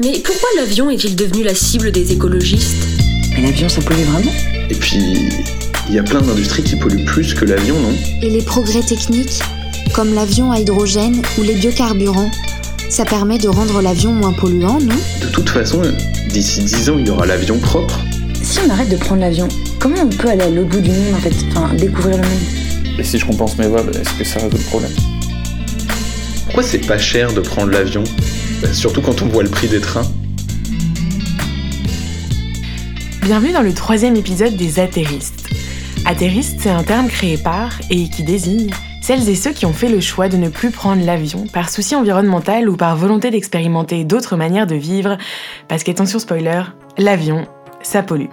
Mais pourquoi l'avion est-il devenu la cible des écologistes Mais l'avion, ça pollue vraiment? Et puis, il y a plein d'industries qui polluent plus que l'avion, non? Et les progrès techniques, comme l'avion à hydrogène ou les biocarburants, ça permet de rendre l'avion moins polluant, non? De toute façon, d'ici 10 ans, il y aura l'avion propre. Si on arrête de prendre l'avion, comment on peut aller à l'autre bout du monde en fait? Enfin, découvrir le monde. Et si je compense mes vols, est-ce que ça résout le problème? Pourquoi c'est pas cher de prendre l'avion? Surtout quand on voit le prix des trains. Bienvenue dans le troisième épisode des atterristes. Atterriste, c'est un terme créé par et qui désigne celles et ceux qui ont fait le choix de ne plus prendre l'avion par souci environnemental ou par volonté d'expérimenter d'autres manières de vivre, parce qu'attention spoiler, l'avion, ça pollue.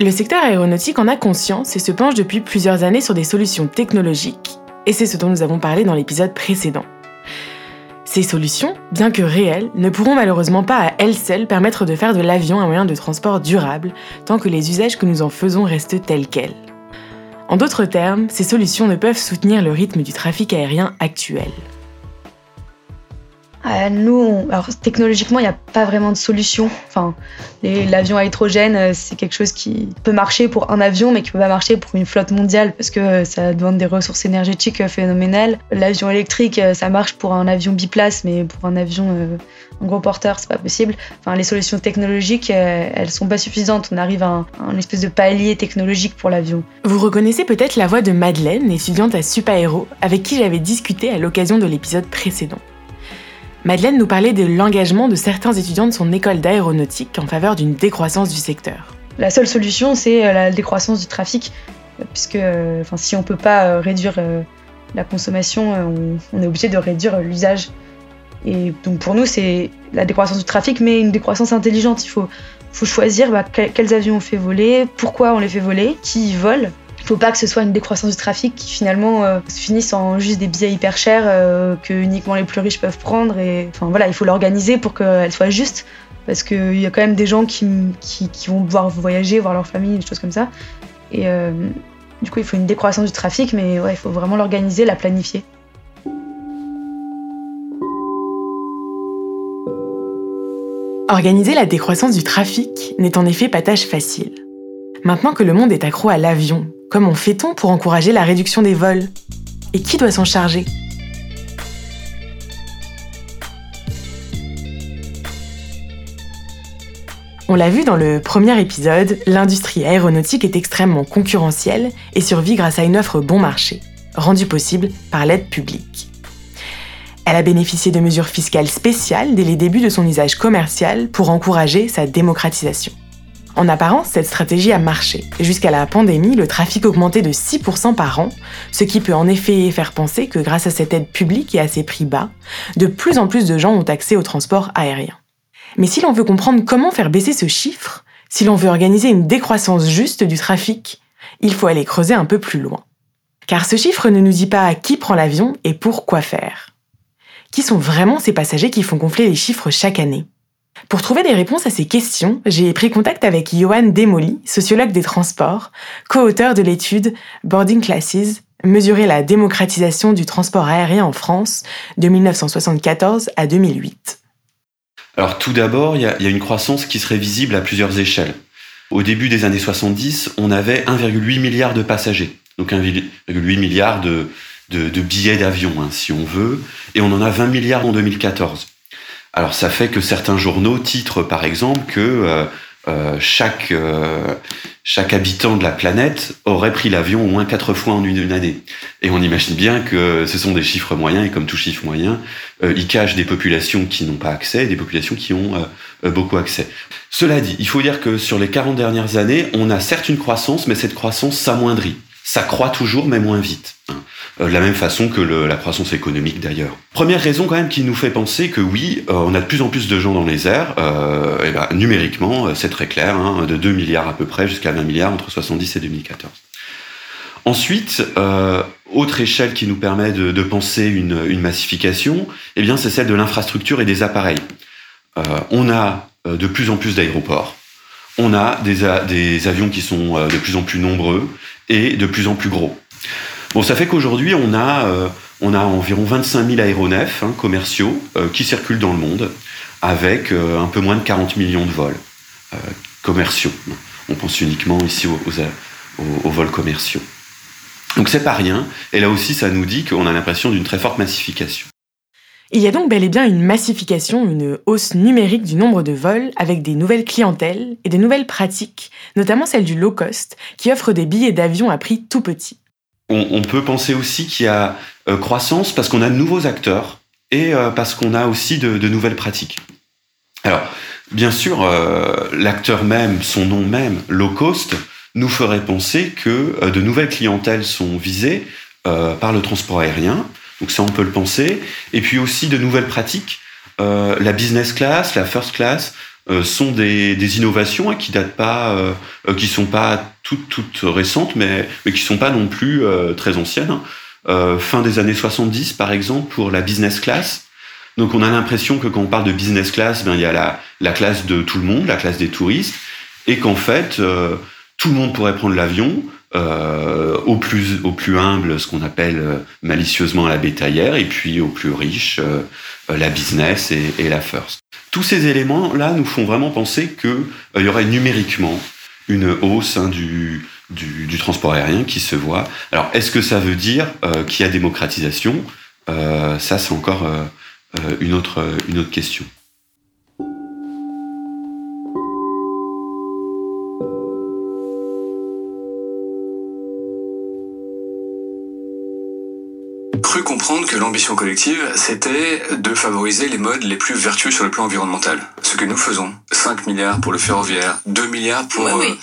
Le secteur aéronautique en a conscience et se penche depuis plusieurs années sur des solutions technologiques, et c'est ce dont nous avons parlé dans l'épisode précédent. Ces solutions, bien que réelles, ne pourront malheureusement pas à elles seules permettre de faire de l'avion un moyen de transport durable, tant que les usages que nous en faisons restent tels quels. En d'autres termes, ces solutions ne peuvent soutenir le rythme du trafic aérien actuel. Euh, nous, alors technologiquement, il n'y a pas vraiment de solution. Enfin, l'avion à hydrogène, euh, c'est quelque chose qui peut marcher pour un avion, mais qui peut pas marcher pour une flotte mondiale parce que euh, ça demande des ressources énergétiques phénoménales. L'avion électrique, ça marche pour un avion biplace, mais pour un avion en gros porteur, c'est pas possible. Enfin, les solutions technologiques, euh, elles sont pas suffisantes. On arrive à un, à un espèce de palier technologique pour l'avion. Vous reconnaissez peut-être la voix de Madeleine, étudiante à Supaéro, avec qui j'avais discuté à l'occasion de l'épisode précédent. Madeleine nous parlait de l'engagement de certains étudiants de son école d'aéronautique en faveur d'une décroissance du secteur. La seule solution, c'est euh, la décroissance du trafic, puisque euh, si on peut pas euh, réduire la consommation, on, est obligé de réduire l'usage. Et donc pour nous, c'est la décroissance du trafic, mais une décroissance intelligente. Il faut, choisir bah, que- quels avions on fait voler, pourquoi on les fait voler, qui y volent. Il faut pas que ce soit une décroissance du trafic qui finalement euh, se finisse en juste des billets hyper chers euh, que uniquement les plus riches peuvent prendre. Et enfin voilà, il faut l'organiser pour qu'elle soit juste parce qu'il y a quand même des gens qui, qui, qui vont pouvoir voyager, voir leur famille, des choses comme ça. Et euh, du coup, il faut une décroissance du trafic, mais ouais, il faut vraiment l'organiser, la planifier. Organiser la décroissance du trafic n'est en effet pas tâche facile. Maintenant que le monde est accro à l'avion, comment fait-on pour encourager la réduction des vols? Et qui doit s'en charger? On l'a vu dans le premier épisode, l'industrie aéronautique est extrêmement concurrentielle et survit grâce à une offre bon marché, rendue possible par l'aide publique. Elle a bénéficié de mesures fiscales spéciales dès les débuts de son usage commercial pour encourager sa démocratisation. En apparence, cette stratégie a marché. Jusqu'à la pandémie, le trafic augmentait de 6% par an, ce qui peut en effet faire penser que grâce à cette aide publique et à ses prix bas, de plus en plus de gens ont accès au transport aérien. Mais si l'on veut comprendre comment faire baisser ce chiffre, si l'on veut organiser une décroissance juste du trafic, il faut aller creuser un peu plus loin. Car ce chiffre ne nous dit pas qui prend l'avion et pour quoi faire. Qui sont vraiment ces passagers qui font gonfler les chiffres chaque année? Pour trouver des réponses à ces questions, j'ai pris contact avec Johan Demoli, sociologue des transports, co-auteur de l'étude Boarding Classes, mesurer la démocratisation du transport aérien en France de 1974 à 2008. Alors tout d'abord, il y, a- une croissance qui serait visible à plusieurs échelles. Au début des années 70, on avait 1,8 milliard de passagers, donc 1,8 milliard de billets d'avion, hein, si on veut, et on en a 20 milliards en 2014. Alors ça fait que certains journaux titrent par exemple que euh, euh, chaque, euh, chaque habitant de la planète aurait pris l'avion au moins quatre fois en une, année. Et on imagine bien que ce sont des chiffres moyens, et comme tout chiffre moyen, euh, ils cachent des populations qui n'ont pas accès et des populations qui ont beaucoup accès. Cela dit, il faut dire que sur les 40 dernières années, on a certes une croissance, mais cette croissance s'amoindrit. Ça croît toujours, mais moins vite. hein. Euh, de la même façon que la croissance économique d'ailleurs. Première raison quand même qui nous fait penser que oui, euh, on a de plus en plus de gens dans les airs, euh, ben, numériquement, c'est très clair, hein, de 2 milliards à peu près jusqu'à 20 milliards entre 70 et 2014. Ensuite, autre échelle qui nous permet de, penser une, massification, eh bien, c'est celle de l'infrastructure et des appareils. On a de plus en plus d'aéroports, on a des, avions qui sont de plus en plus nombreux et de plus en plus gros. Bon, ça fait qu'aujourd'hui, on a, euh, environ 25 000 aéronefs hein, commerciaux euh, qui circulent dans le monde, avec un peu moins de 40 millions de vols commerciaux. On pense uniquement ici aux vols commerciaux. Donc c'est pas rien, et là aussi ça nous dit qu'on a l'impression d'une très forte massification. Il y a donc bel et bien une massification, une hausse numérique du nombre de vols avec des nouvelles clientèles et des nouvelles pratiques, notamment celle du low cost, qui offre des billets d'avion à prix tout petit. On, peut penser aussi qu'il y a euh, croissance parce qu'on a de nouveaux acteurs et euh, parce qu'on a aussi de, nouvelles pratiques. Alors, bien sûr, euh, l'acteur même, son nom même, low cost, nous ferait penser que de nouvelles clientèles sont visées par le transport aérien, donc ça, on peut le penser. Et puis aussi de nouvelles pratiques. La business class, la first class sont des, des, innovations hein, qui datent pas, euh, euh, qui sont pas toutes toutes récentes, mais mais qui sont pas non plus euh, très anciennes. Hein. Euh, fin des années 70, par exemple, pour la business class. Donc on a l'impression que quand on parle de business class, ben il y a la, la classe de tout le monde, la classe des touristes, et qu'en fait tout le monde pourrait prendre l'avion, euh, au plus au plus humble ce qu'on appelle euh, malicieusement la bétaillère et puis au plus riche euh, la business et, et, la first. Tous ces éléments là nous font vraiment penser que il y aurait numériquement une hausse hein, du, transport aérien qui se voit. Alors est-ce que ça veut dire qu'il y a démocratisation? Ça c'est encore une autre une autre question. L'ambition collective, c'était de favoriser les modes les plus vertueux sur le plan environnemental. Ce que nous faisons. 5 milliards pour le ferroviaire, 2 milliards pour... oui. Euh,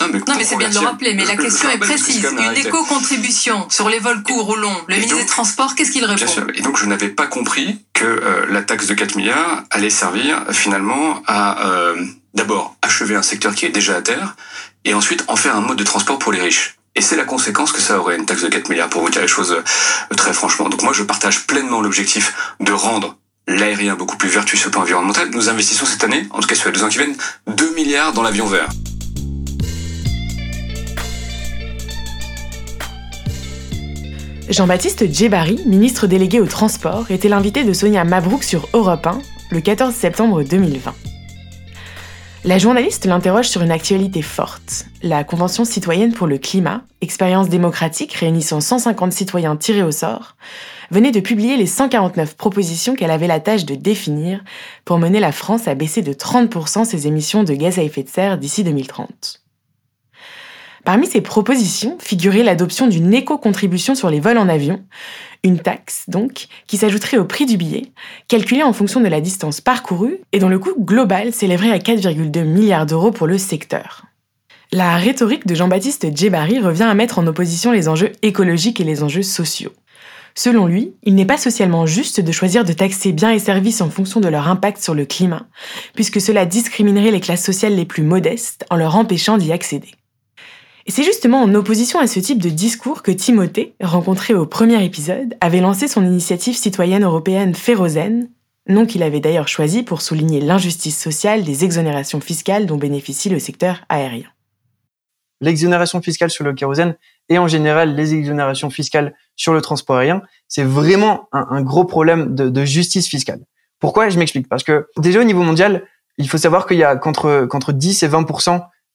non, mais, non, mais c'est bien de le rappeler, mais la question est précise. Une éco-contribution sur les vols courts ou longs, le ministre des Transports, qu'est-ce qu'il répond? Bien sûr. Et donc, je n'avais pas compris que euh, la taxe de 4 milliards allait servir finalement à euh, d'abord achever un secteur qui est déjà à terre et ensuite en faire un mode de transport pour les riches. Et c'est la conséquence que ça aurait, une taxe de 4 milliards, pour vous dire les choses euh, très franchement. Donc moi, je partage pleinement l'objectif de rendre l'aérien beaucoup plus vertueux sur le plan environnemental. Nous investissons cette année, en tout cas sur les deux ans qui viennent, 2 milliards dans l'avion vert. Jean-Baptiste Djebari, ministre délégué au transport, était l'invité de Sonia Mabrouk sur Europe 1 le 14 septembre 2020. La journaliste l'interroge sur une actualité forte, la Convention citoyenne pour le climat, expérience démocratique réunissant 150 citoyens tirés au sort, venait de publier les 149 propositions qu'elle avait la tâche de définir pour mener la France à baisser de 30% ses émissions de gaz à effet de serre d'ici 2030. Parmi ces propositions figurait l'adoption d'une éco-contribution sur les vols en avion, une taxe donc qui s'ajouterait au prix du billet, calculé en fonction de la distance parcourue et dont le coût global s'élèverait à 4,2 milliards d'euros pour le secteur. La rhétorique de Jean-Baptiste Djebari revient à mettre en opposition les enjeux écologiques et les enjeux sociaux. Selon lui, il n'est pas socialement juste de choisir de taxer biens et services en fonction de leur impact sur le climat, puisque cela discriminerait les classes sociales les plus modestes en leur empêchant d'y accéder. C'est justement en opposition à ce type de discours que Timothée, rencontré au premier épisode, avait lancé son initiative citoyenne européenne Férozène, nom qu'il avait d'ailleurs choisi pour souligner l'injustice sociale des exonérations fiscales dont bénéficie le secteur aérien. L'exonération fiscale sur le kérosène et en général les exonérations fiscales sur le transport aérien, c'est vraiment un, gros problème de, justice fiscale. Pourquoi? Je m'explique. Parce que déjà au niveau mondial, il faut savoir qu'il y a qu'entre 10 et 20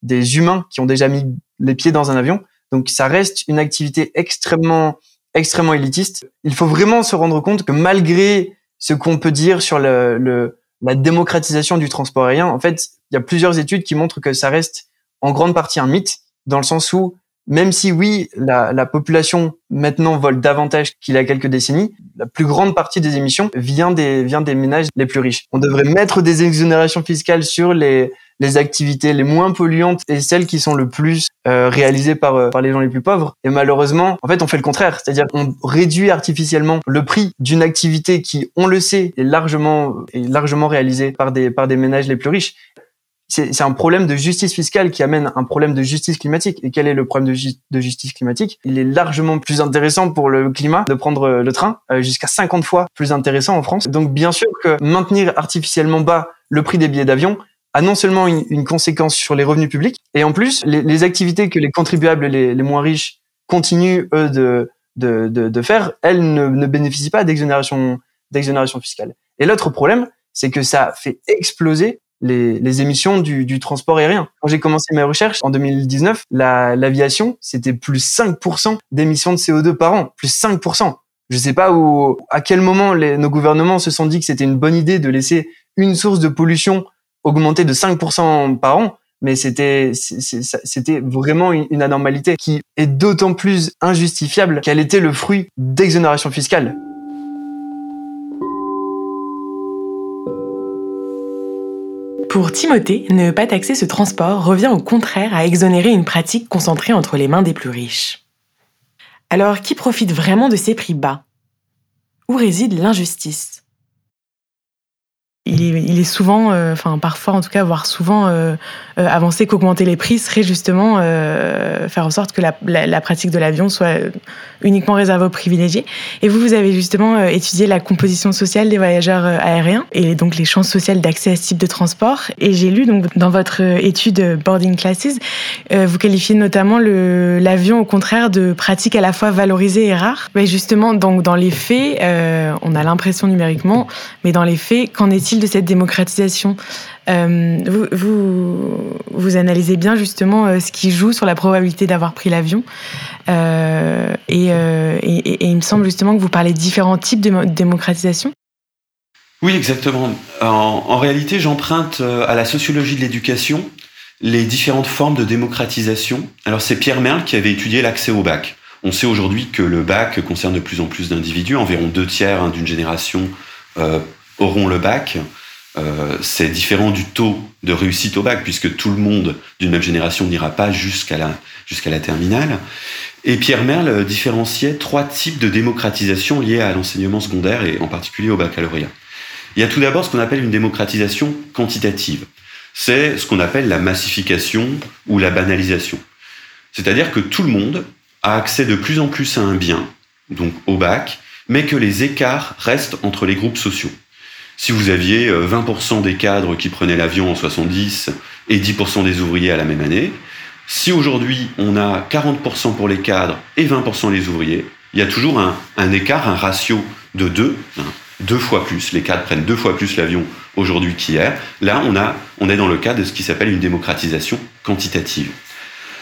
des humains qui ont déjà mis les pieds dans un avion. Donc ça reste une activité extrêmement extrêmement élitiste. Il faut vraiment se rendre compte que malgré ce qu'on peut dire sur le, le, la démocratisation du transport aérien, en fait, il y a plusieurs études qui montrent que ça reste en grande partie un mythe, dans le sens où même si oui, la, la population maintenant vole davantage qu'il y a quelques décennies, la plus grande partie des émissions vient des, vient des ménages les plus riches. On devrait mettre des exonérations fiscales sur les, les activités les moins polluantes et celles qui sont le plus euh, réalisées par, euh, par les gens les plus pauvres. Et malheureusement, en fait, on fait le contraire. C'est-à-dire qu'on réduit artificiellement le prix d'une activité qui, on le sait, est largement, est largement réalisée par des, par des ménages les plus riches. C'est un problème de justice fiscale qui amène un problème de justice climatique. Et quel est le problème de, justice climatique? Il est largement plus intéressant pour le climat de prendre le train, euh, jusqu'à 50 fois plus intéressant en France. Donc bien sûr que maintenir artificiellement bas le prix des billets d'avion, a non seulement une, conséquence sur les revenus publics, et en plus, les, activités que les contribuables les, les moins riches continuent, eux, de, de, de, de faire, elles ne, ne bénéficient pas d'exonération d'exonération fiscale. Et l'autre problème, c'est que ça fait exploser les, les émissions du, transport aérien. Quand j'ai commencé mes recherches en 2019, l'aviation, c'était plus 5% d'émissions de CO2 par an, plus 5%. Je sais pas où, à quel moment les, nos gouvernements se sont dit que c'était une bonne idée de laisser une source de pollution augmenter de 5% par an, mais c'était c'était vraiment une anormalité qui est d'autant plus injustifiable qu'elle était le fruit d'exonération fiscale. Pour Timothée, ne pas taxer ce transport revient au contraire à exonérer une pratique concentrée entre les mains des plus riches. Alors, qui profite vraiment de ces prix bas? Où réside l'injustice? Il est, souvent, euh, enfin parfois en tout cas, voire souvent euh, euh, avancé qu'augmenter les prix serait justement faire en sorte que la, pratique de l'avion soit uniquement réservée aux privilégiés. Et vous, vous avez justement étudié la composition sociale des voyageurs aériens et donc les chances sociales d'accès à ce type de transport. Et j'ai lu donc dans votre étude Boarding Classes, vous qualifiez notamment l'avion au contraire de pratique à la fois valorisée et rare. Mais justement, donc dans les faits, on a l'impression numériquement, mais dans les faits, qu'en est-il de cette démocratisation euh, vous, vous, analysez bien justement euh, ce qui joue sur la probabilité d'avoir pris l'avion. Euh, et, il me semble justement que vous parlez de différents types de démocratisation. Oui, exactement. En, réalité, j'emprunte à la sociologie de l'éducation les différentes formes de démocratisation. Alors c'est Pierre Merle qui avait étudié l'accès au bac. On sait aujourd'hui que le bac concerne de plus en plus d'individus, environ deux tiers hein, d'une génération auront le bac. Euh, c'est différent du taux de réussite au bac, puisque tout le monde d'une même génération n'ira pas jusqu'à la, jusqu'à la terminale. Et Pierre Merle différenciait trois types de démocratisation liées à l'enseignement secondaire et en particulier au baccalauréat. Il y a tout d'abord ce qu'on appelle une démocratisation quantitative. C'est ce qu'on appelle la massification ou la banalisation. C'est-à-dire que tout le monde a accès de plus en plus à un bien, donc au bac, mais que les écarts restent entre les groupes sociaux. Si vous aviez 20% euh, des cadres qui prenaient l'avion en 70 et 10% des ouvriers à la même année, si aujourd'hui on a 40% pour les cadres et 20% les ouvriers, il y a toujours un, écart, un ratio de 2, hein, deux fois plus. Les cadres prennent deux fois plus l'avion aujourd'hui qu'hier. Là, on, est dans le cas de ce qui s'appelle une démocratisation quantitative.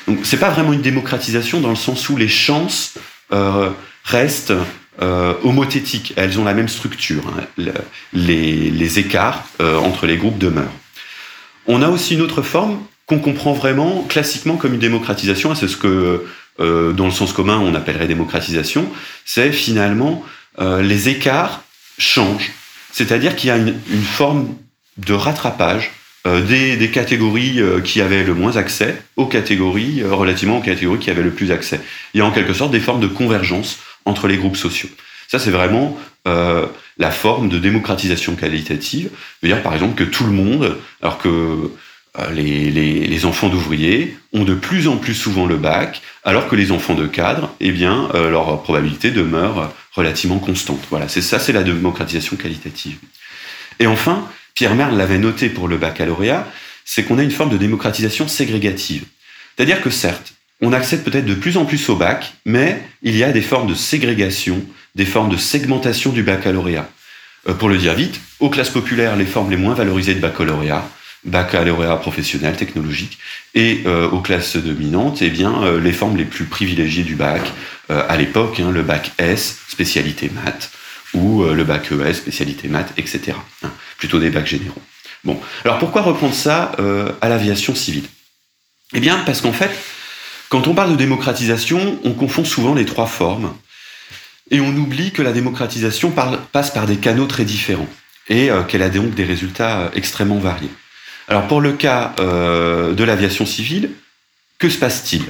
Donc, c'est pas vraiment une démocratisation dans le sens où les chances euh, restent euh, homothétiques. Elles ont la même structure. Hein. les, écarts euh, entre les groupes demeurent. On a aussi une autre forme qu'on comprend vraiment classiquement comme une démocratisation. C'est ce que, euh, dans le sens commun, on appellerait démocratisation. C'est finalement les écarts changent. C'est-à-dire qu'il y a une, forme de rattrapage des, des, catégories qui avaient le moins accès aux catégories relativement aux catégories qui avaient le plus accès. Il y a en quelque sorte des formes de convergence entre les groupes sociaux. Ça, c'est vraiment euh, la forme de démocratisation qualitative. dire, par exemple, que tout le monde, alors que euh, les, enfants d'ouvriers ont de plus en plus souvent le bac, alors que les enfants de cadres, eh bien, euh, leur probabilité demeure relativement constante. Voilà, c'est ça, c'est la démocratisation qualitative. Et enfin, Pierre Merle l'avait noté pour le baccalauréat, c'est qu'on a une forme de démocratisation ségrégative. C'est-à-dire que certes, on accède peut-être de plus en plus au bac, mais il y a des formes de ségrégation, des formes de segmentation du baccalauréat. Euh, pour le dire vite, aux classes populaires, les formes les moins valorisées de baccalauréat, baccalauréat professionnel, technologique, et euh, aux classes dominantes, eh bien, euh, les formes les plus privilégiées du bac, à l'époque, hein, le bac S, spécialité maths, ou le bac ES, spécialité maths, etc. Hein, plutôt des bacs généraux. Bon, alors pourquoi reprendre ça à l'aviation civile? Eh bien, parce qu'en fait, quand on parle de démocratisation, on confond souvent les trois formes et on oublie que la démocratisation passe par des canaux très différents et euh, qu'elle a donc des résultats euh, extrêmement variés. Alors pour le cas euh, de l'aviation civile, que se passe-t-il?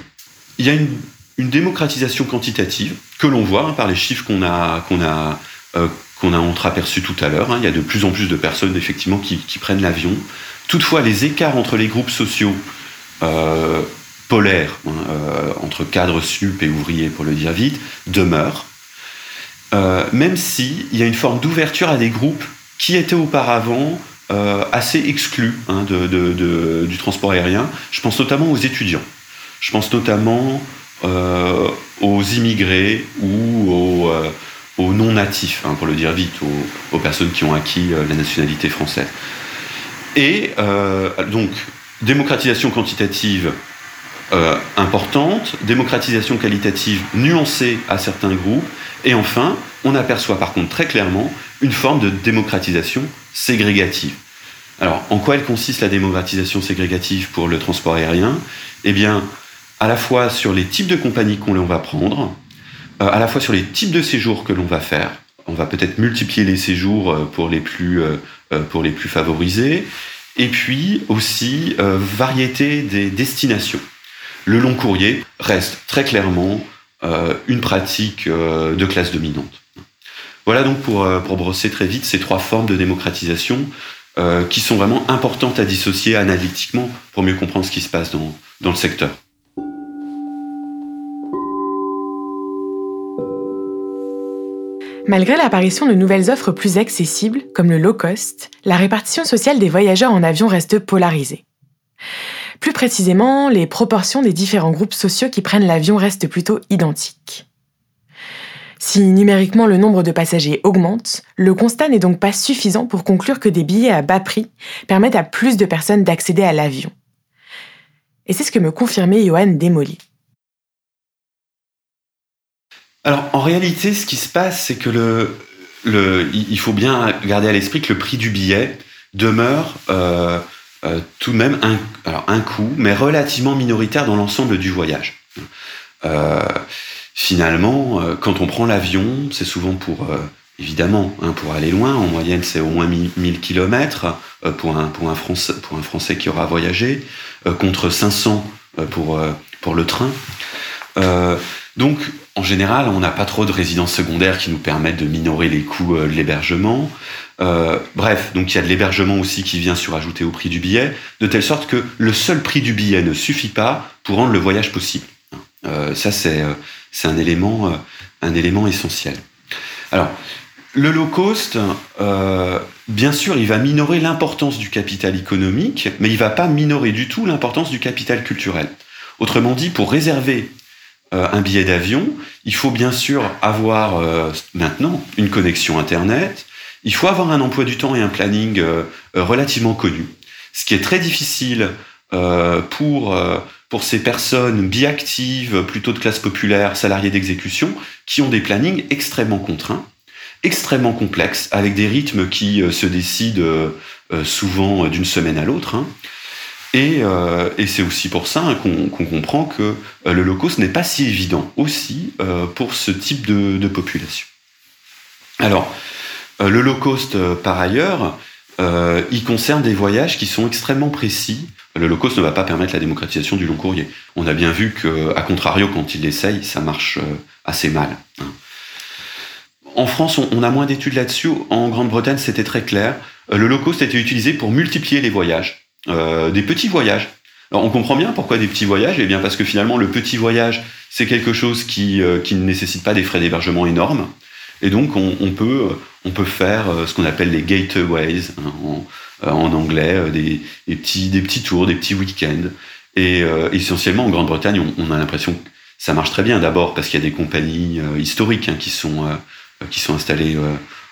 Il y a une, démocratisation quantitative que l'on voit hein, par les chiffres qu'on a qu'on a a entreaperçus tout à l'heure. Hein. Il y a de plus en plus de personnes effectivement qui, prennent l'avion. Toutefois, les écarts entre les groupes sociaux polaire hein, euh, entre cadres sup et ouvriers, pour le dire vite, demeure, euh, même s'il y a une forme d'ouverture à des groupes qui étaient auparavant euh, assez exclus hein, de, du transport aérien. Je pense notamment aux étudiants. Je pense notamment aux immigrés ou aux, aux non-natifs, hein, pour le dire vite, aux, personnes qui ont acquis la nationalité française. Et donc, démocratisation quantitative importante, démocratisation qualitative nuancée à certains groupes, et enfin, on aperçoit par contre très clairement une forme de démocratisation ségrégative. Alors, en quoi elle consiste la démocratisation ségrégative pour le transport aérien? Eh bien, à la fois sur les types de compagnies qu'on va prendre, euh, à la fois sur les types de séjours que l'on va faire. On va peut-être multiplier les séjours euh, pour les plus, euh, pour les plus favorisés, et puis aussi variété des destinations. Le long courrier reste très clairement une pratique de classe dominante. Voilà donc pour, pour brosser très vite ces trois formes de démocratisation euh, qui sont vraiment importantes à dissocier analytiquement pour mieux comprendre ce qui se passe dans, dans le secteur. Malgré l'apparition de nouvelles offres plus accessibles, comme le low cost, la répartition sociale des voyageurs en avion reste polarisée. Plus précisément, les proportions des différents groupes sociaux qui prennent l'avion restent plutôt identiques. Si numériquement le nombre de passagers augmente, le constat n'est donc pas suffisant pour conclure que des billets à bas prix permettent à plus de personnes d'accéder à l'avion. Et c'est ce que me confirmait Johan Demoli. Alors en réalité, ce qui se passe, c'est que le, il faut bien garder à l'esprit que le prix du billet demeure euh, euh, tout de même un, un coût, mais relativement minoritaire dans l'ensemble du voyage. Euh, finalement, euh, quand on prend l'avion, c'est souvent pour, évidemment, hein, pour aller loin. En moyenne, c'est au moins 1000 km pour, un, pour, un Français, pour un Français qui aura voyagé, contre 500 pour, pour le train. donc, en général, on n'a pas trop de résidences secondaires qui nous permettent de minorer les coûts de l'hébergement. bref, donc il y a de l'hébergement aussi qui vient surajouter au prix du billet, de telle sorte que le seul prix du billet ne suffit pas pour rendre le voyage possible. ça, c'est un élément, euh, essentiel. Alors, le low cost, euh, bien sûr, il va minorer l'importance du capital économique, mais il ne va pas minorer du tout l'importance du capital culturel. Autrement dit, pour réserver euh, un billet d'avion, il faut bien sûr avoir maintenant une connexion Internet, il faut avoir un emploi du temps et un planning relativement connu, ce qui est très difficile pour pour ces personnes biactives, plutôt de classe populaire, salariés d'exécution, qui ont des plannings extrêmement contraints, extrêmement complexes, avec des rythmes qui euh, se décident euh, euh, souvent d'une semaine à l'autre. Hein. Et, c'est aussi pour ça qu'on comprend que le low cost n'est pas si évident aussi pour ce type de, population. Alors, le low cost, par ailleurs, il concerne des voyages qui sont extrêmement précis le low cost ne va pas permettre la démocratisation du long courrier. On a bien vu que, à contrario, quand il l'essaye, ça marche euh, assez mal. Hein. En France, on a moins d'études là-dessus. En Grande-Bretagne, c'était très clair. Euh, le low cost était utilisé pour multiplier les voyages, euh, des petits voyages. Alors, on comprend bien pourquoi des petits voyages. Eh bien, parce que finalement, le petit voyage, c'est quelque chose qui, qui ne nécessite pas des frais d'hébergement énormes. Et donc, on, peut, on peut faire ce qu'on appelle les gateways. Hein, euh, en anglais, euh, des, petits, des petits tours, des petits week-ends. Et euh, essentiellement, en Grande-Bretagne, on, a l'impression que ça marche très bien. D'abord parce qu'il y a des compagnies historiques hein, qui, sont, qui sont installées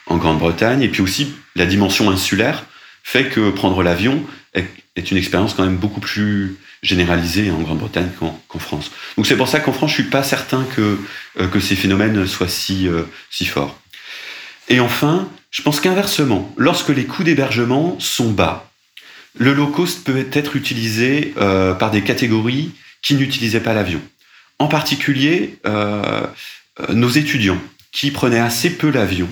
en Grande-Bretagne. Et puis aussi, la dimension insulaire fait que prendre l'avion est, une expérience quand même beaucoup plus généralisée en Grande-Bretagne qu'en France. Donc c'est pour ça qu'en France, je suis pas certain que, que ces phénomènes soient si, si forts. Et enfin, je pense qu'inversement, lorsque les coûts d'hébergement sont bas, le low cost peut être utilisé euh, par des catégories qui n'utilisaient pas l'avion. En particulier, euh, euh, nos étudiants qui prenaient assez peu l'avion.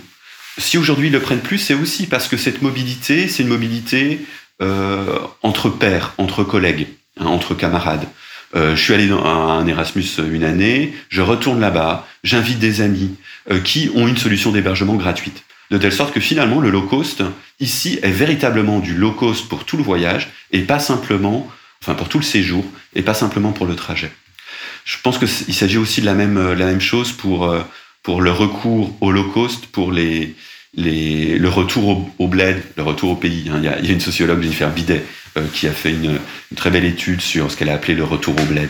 Si aujourd'hui ils le prennent plus, c'est aussi parce que cette mobilité, c'est une mobilité entre pairs, entre collègues, hein, entre camarades. je suis allé dans un Erasmus une année, je retourne là-bas, j'invite des amis qui ont une solution d'hébergement gratuite de telle sorte que finalement le low cost ici est véritablement du low cost pour tout le voyage et pas simplement, enfin pour tout le séjour et pas simplement pour le trajet. Je pense qu'il s'agit aussi de la même, chose pour, euh, pour le recours au low cost, pour les, les, le retour au, bled, le retour au pays. Hein. Il, y a, une sociologue, Jennifer Bidet, euh, qui a fait une, très belle étude sur ce qu'elle a appelé le retour au bled.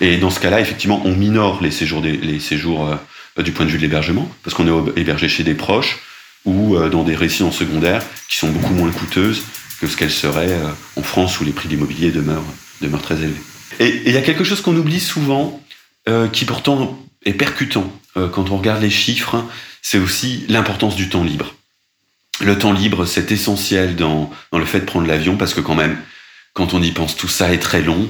Et dans ce cas-là, effectivement, on minore les séjours, les séjours du point de vue de l'hébergement, parce qu'on est hébergé chez des proches ou dans des résidences secondaires qui sont beaucoup moins coûteuses que ce qu'elles seraient en France où les prix de l'immobilier demeurent, demeurent très élevés. Et il y a quelque chose qu'on oublie souvent, qui pourtant est percutant quand on regarde les chiffres, c'est aussi l'importance du temps libre. Le temps libre, c'est essentiel dans, dans, le fait de prendre l'avion parce que quand même, quand on y pense, tout ça est très long.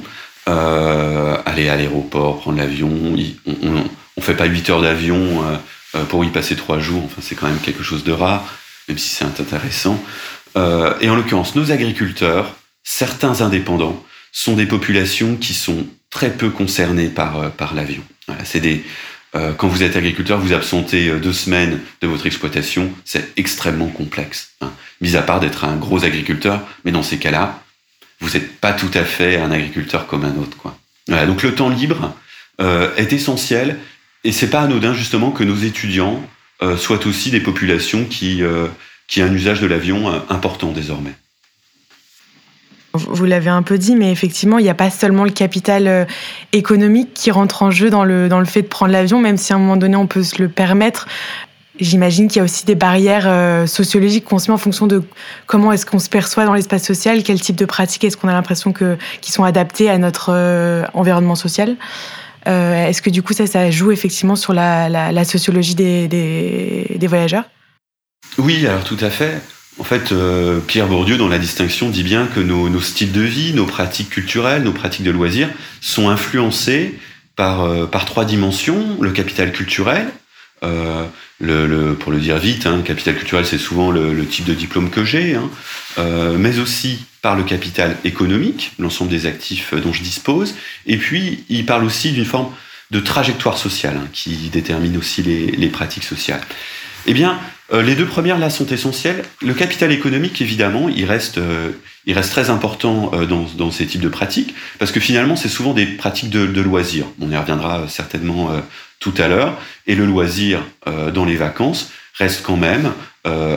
Euh, aller à l'aéroport, prendre l'avion, on, on, fait pas 8 heures d'avion euh, euh, pour y passer 3 jours. C'est quand même quelque chose de rare, même si c'est intéressant. Euh, et en l'occurrence, nos agriculteurs, certains indépendants, sont des populations qui sont très peu concernées euh, par l'avion. C'est des, euh, quand vous êtes agriculteur, vous absentez deux semaines de votre exploitation, c'est extrêmement complexe. Hein. Mis à part d'être un gros agriculteur, mais dans ces cas-là, vous n'êtes pas tout à fait un agriculteur comme un autre. Quoi. Voilà, donc le temps libre euh, est essentiel et c'est pas anodin justement que nos étudiants euh, soient aussi des populations qui, euh, qui ont un usage de l'avion euh, important désormais. Vous l'avez un peu dit, mais effectivement, il n'y a pas seulement le capital euh, économique qui rentre en jeu dans le, dans le fait de prendre l'avion, même si à un moment donné on peut se le permettre. J'imagine qu'il y a aussi des barrières euh, sociologiques qu'on se met en fonction de comment est-ce qu'on se perçoit dans l'espace social, quel type de pratiques est-ce qu'on a l'impression que qui sont adaptées à notre euh, environnement social. Est-ce que du coup ça, ça joue effectivement sur la, la, sociologie des, des, voyageurs? Oui, alors tout à fait. En fait, euh, Pierre Bourdieu, dans la distinction, dit bien que nos, styles de vie, nos pratiques culturelles, nos pratiques de loisirs sont influencés par, euh, par trois dimensions. Le capital culturel, euh, pour le dire vite, hein, capital culturel, c'est souvent le, le, type de diplôme que j'ai, hein, euh, mais aussi par le capital économique, l'ensemble des actifs dont je dispose, et puis il parle aussi d'une forme de trajectoire sociale hein, qui détermine aussi les, les, pratiques sociales. Eh bien, euh, les deux premières là sont essentielles. Le capital économique, évidemment, il reste, euh, reste très important euh, dans, ces types de pratiques, parce que finalement, c'est souvent des pratiques de, de, loisirs. On y reviendra certainement tout à l'heure. Et le loisir dans les vacances reste quand même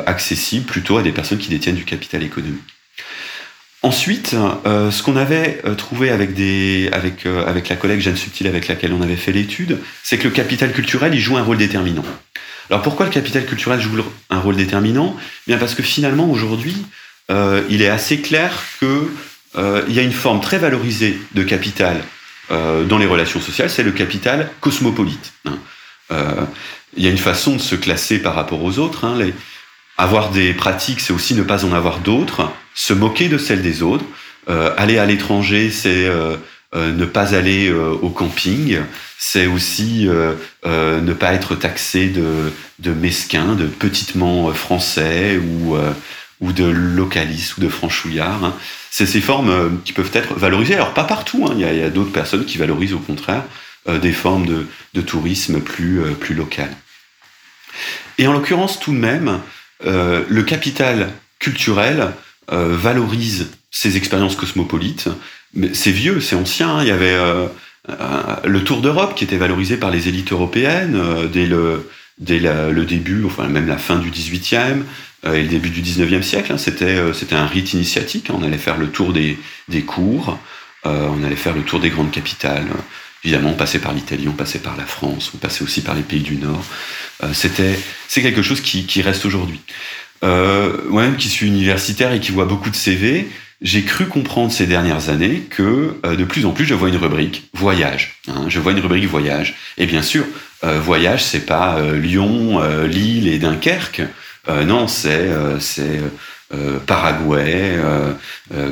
accessible plutôt à des personnes qui détiennent du capital économique. Ensuite, ce qu'on avait trouvé avec, avec la collègue Jeanne Subtil avec laquelle on avait fait l'étude, c'est que le capital culturel, il joue un rôle déterminant. Alors pourquoi le capital culturel joue un rôle déterminant? Bien parce que finalement, aujourd'hui, euh, il est assez clair qu'il y a une forme très valorisée de capital dans les relations sociales, c'est le capital cosmopolite. Hein. il y a une façon de se classer par rapport aux autres. Hein, avoir des pratiques, c'est aussi ne pas en avoir d'autres, se moquer de celles des autres. Euh, aller à l'étranger, c'est euh, euh, ne pas aller euh, au camping, c'est aussi euh, ne pas être taxé de, de mesquin, de petitement français ou, ou de localiste ou de franchouillard. Hein. C'est ces formes qui peuvent être valorisées. Alors pas partout, hein. il y a, a d'autres personnes qui valorisent au contraire des formes de, de tourisme plus, plus local. Et en l'occurrence, tout de même, euh, le capital culturel euh, valorise ces expériences cosmopolites. C'est vieux, c'est ancien. Il y avait euh, le Tour d'Europe qui était valorisé par les élites européennes dès le dès le début, enfin même la fin du 18e et le début du 19e siècle. Hein. C'était un rite initiatique. On allait faire le tour des, cours, on allait faire le tour des grandes capitales. Évidemment, on passait par l'Italie, on passait par la France, on passait aussi par les pays du Nord. Euh, c'était, c'est quelque chose qui, qui reste aujourd'hui. Euh, Moi-même, qui suis universitaire et qui vois beaucoup de CV, j'ai cru comprendre ces dernières années que euh, de plus en plus, je vois une rubrique voyage. Hein, je vois une rubrique voyage. Et bien sûr, euh, voyage, c'est pas euh, Lyon, euh, Lille et Dunkerque. non, c'est c'est Paraguay,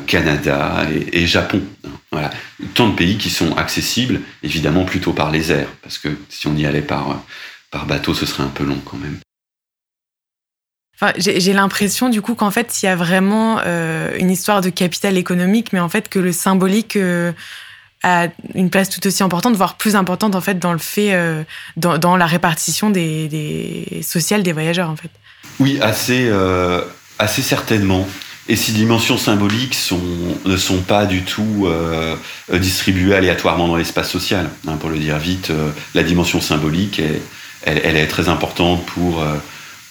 Canada et, et Japon. Voilà, tant de pays qui sont accessibles, évidemment plutôt par les airs, parce que si on y allait par par bateau, ce serait un peu long quand même. J'ai l'impression du coup qu'en fait, il y a vraiment euh, une histoire de capital économique, mais en fait que le symbolique euh, a une place tout aussi importante, voire plus importante en fait dans le fait, euh, dans, la répartition des, des voyageurs en fait. Oui, assez, assez certainement. Et ces dimensions symboliques ne sont pas du tout distribuées aléatoirement dans l'espace social. Hein, pour le dire vite, la dimension symbolique est, elle, est très importante pour,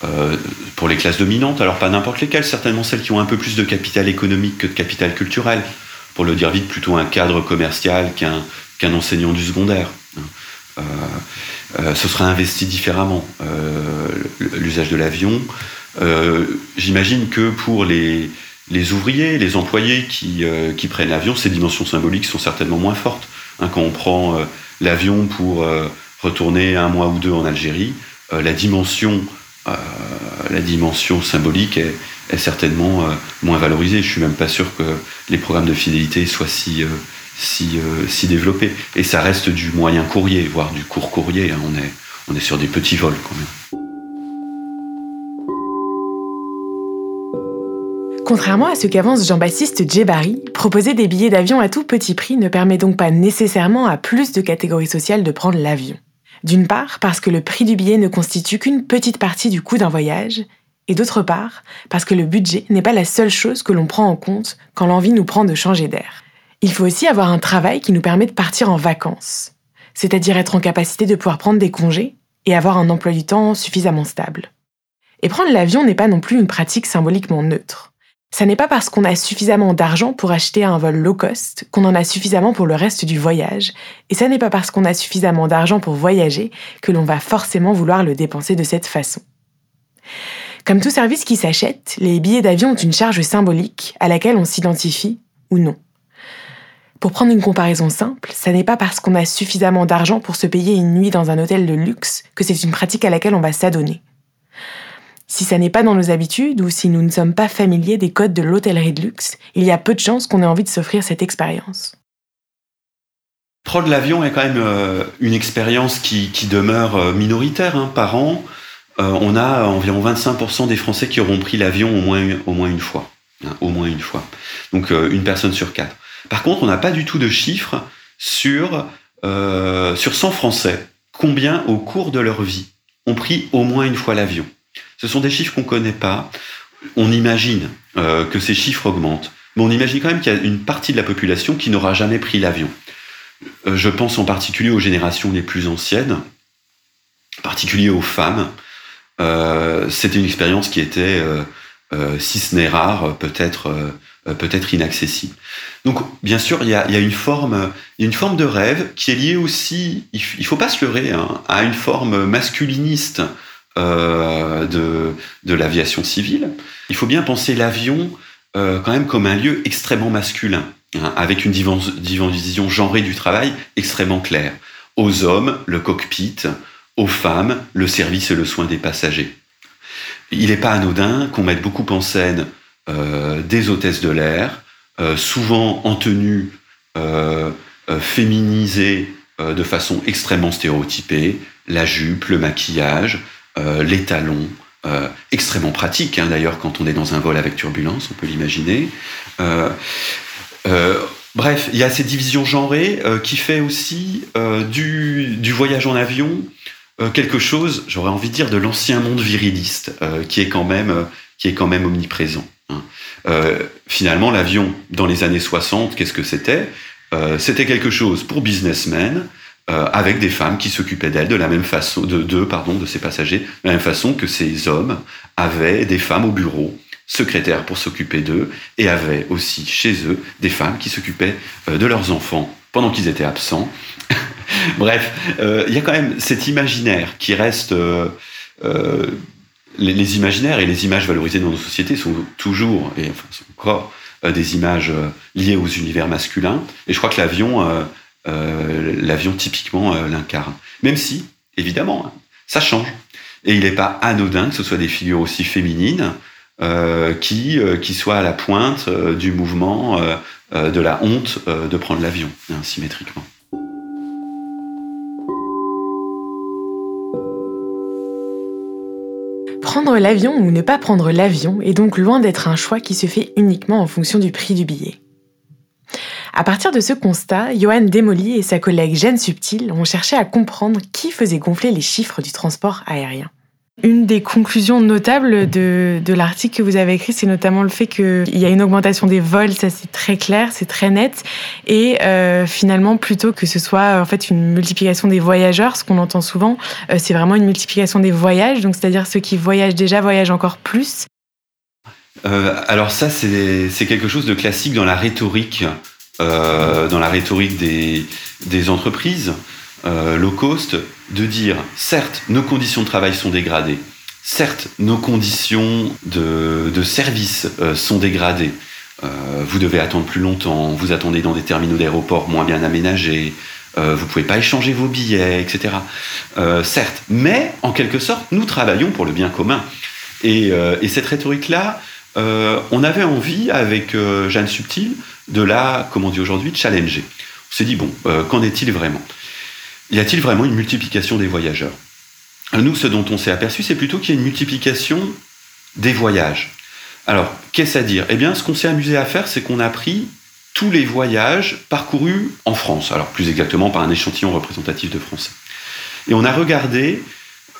euh, pour les classes dominantes. Alors pas n'importe lesquelles, certainement celles qui ont un peu plus de capital économique que de capital culturel. Pour le dire vite, plutôt un cadre commercial qu'un qu'un enseignant du secondaire. Euh, ce sera investi différemment, l'usage de l'avion. J'imagine que pour les, les ouvriers, les employés qui, qui prennent l'avion, ces dimensions symboliques sont certainement moins fortes. Hein, quand on prend l'avion pour retourner un mois ou deux en Algérie, la dimension la dimension symbolique est, est certainement euh, moins valorisée. Je suis même pas sûr que les programmes de fidélité soient si, euh, si, euh, si développés. Et ça reste du moyen courrier, voire du court courrier. Hein. On, est, on est sur des petits vols quand même. Contrairement à ce qu'avance Jean-Baptiste Djebari, proposer des billets d'avion à tout petit prix ne permet donc pas nécessairement à plus de catégories sociales de prendre l'avion. D'une part, parce que le prix du billet ne constitue qu'une petite partie du coût d'un voyage, et d'autre part, parce que le budget n'est pas la seule chose que l'on prend en compte quand l'envie nous prend de changer d'air. Il faut aussi avoir un travail qui nous permet de partir en vacances, c'est-à-dire être en capacité de pouvoir prendre des congés et avoir un emploi du temps suffisamment stable. Et prendre l'avion n'est pas non plus une pratique symboliquement neutre. Ça n'est pas parce qu'on a suffisamment d'argent pour acheter un vol low cost qu'on en a suffisamment pour le reste du voyage, et ça n'est pas parce qu'on a suffisamment d'argent pour voyager que l'on va forcément vouloir le dépenser de cette façon. Comme tout service qui s'achète, les billets d'avion ont une charge symbolique à laquelle on s'identifie ou non. Pour prendre une comparaison simple, ça n'est pas parce qu'on a suffisamment d'argent pour se payer une nuit dans un hôtel de luxe que c'est une pratique à laquelle on va s'adonner. Si ça n'est pas dans nos habitudes ou si nous ne sommes pas familiers des codes de l'hôtellerie de luxe, il y a peu de chances qu'on ait envie de s'offrir cette expérience. Prendre l'avion est quand même euh, une expérience qui, demeure euh, minoritaire hein, par an. Euh, on a environ 25% des Français qui auront pris l'avion au moins, une fois. Hein, au moins une fois. Donc une personne sur quatre. Par contre, on n'a pas du tout de chiffres sur, sur 100 Français. Combien, au cours de leur vie, ont pris au moins une fois l'avion Ce sont des chiffres qu'on ne connaît pas. On imagine que ces chiffres augmentent. Mais on imagine quand même qu'il y a une partie de la population qui n'aura jamais pris l'avion. je pense en particulier aux générations les plus anciennes, en particulier aux femmes, euh, c'était une expérience qui était, euh, euh, si ce n'est rare, peut-être inaccessible. Donc, bien sûr, il y a, une forme, de rêve qui est liée aussi, il, ne faut pas se leurrer, hein, à une forme masculiniste euh, de, de l'aviation civile. Il faut bien penser l'avion euh, quand même comme un lieu extrêmement masculin, hein, avec une division genrée du travail extrêmement claire. Aux hommes, le cockpit, aux femmes le service et le soin des passagers. Il n'est pas anodin qu'on mette beaucoup en scène euh, des hôtesses de l'air, euh, souvent en tenue euh, féminisée de façon extrêmement stéréotypée, la jupe, le maquillage, les talons, extrêmement pratique hein, d'ailleurs quand on est dans un vol avec turbulence, on peut l'imaginer. bref, il y a cette division genrée qui fait aussi du, voyage en avion euh, quelque chose, j'aurais envie de dire, de l'ancien monde viriliste, euh, qui est quand même, euh, qui est quand même omniprésent. Hein. finalement, l'avion dans les années 60, qu'est-ce que c'était? C'était quelque chose pour businessmen. Avec des femmes qui s'occupaient d'elles de la même façon, de pardon, de ces passagers, de la même façon que ces hommes avaient des femmes au bureau, secrétaires pour s'occuper d'eux, et avaient aussi chez eux des femmes qui s'occupaient de leurs enfants pendant qu'ils étaient absents. Bref, euh, il y a quand même cet imaginaire qui reste. Euh, euh, les, imaginaires et les images valorisées dans nos sociétés sont toujours, et enfin, encore des images liées aux univers masculins. Et je crois que l'avion, l'avion typiquement l'incarne. Même si, évidemment, ça change. Et il n'est pas anodin que ce soit des figures aussi féminines qui, qui soient à la pointe du mouvement de la honte de prendre l'avion, hein, symétriquement. Prendre l'avion ou ne pas prendre l'avion est donc loin d'être un choix qui se fait uniquement en fonction du prix du billet. À partir de ce constat, Johan Demoli et sa collègue Jeanne Subtil ont cherché à comprendre qui faisait gonfler les chiffres du transport aérien. Une des conclusions notables de, l'article que vous avez écrit, c'est notamment le fait qu'il y a une augmentation des vols, ça c'est très clair, c'est très net, et euh, finalement plutôt que ce soit en fait une multiplication des voyageurs, ce qu'on entend souvent, euh, c'est vraiment une multiplication des voyages, donc c'est-à-dire ceux qui voyagent déjà voyagent encore plus. Euh, alors ça c'est quelque chose de classique dans la rhétorique, dans la rhétorique des, entreprises. low cost de dire, certes, nos conditions de travail sont dégradées, certes, nos conditions de, de service sont dégradées, vous devez attendre plus longtemps, vous attendez dans des terminaux d'aéroport moins bien aménagés, euh, vous pouvez pas échanger vos billets, etc. Euh, certes, mais en quelque sorte, nous travaillons pour le bien commun. Euh, et cette rhétorique-là, euh, on avait envie, avec euh, Jeanne Subtil, de la, comme on dit aujourd'hui, challenger. On s'est dit, bon, qu'en est-il vraiment? Y a-t-il vraiment une multiplication des voyageurs? Nous, ce dont on s'est aperçu, c'est plutôt qu'il y a une multiplication des voyages. Alors, qu'est-ce à dire? Eh bien, ce qu'on s'est amusé à faire, c'est qu'on a pris tous les voyages parcourus en France, alors plus exactement par un échantillon représentatif de Français. Et on a regardé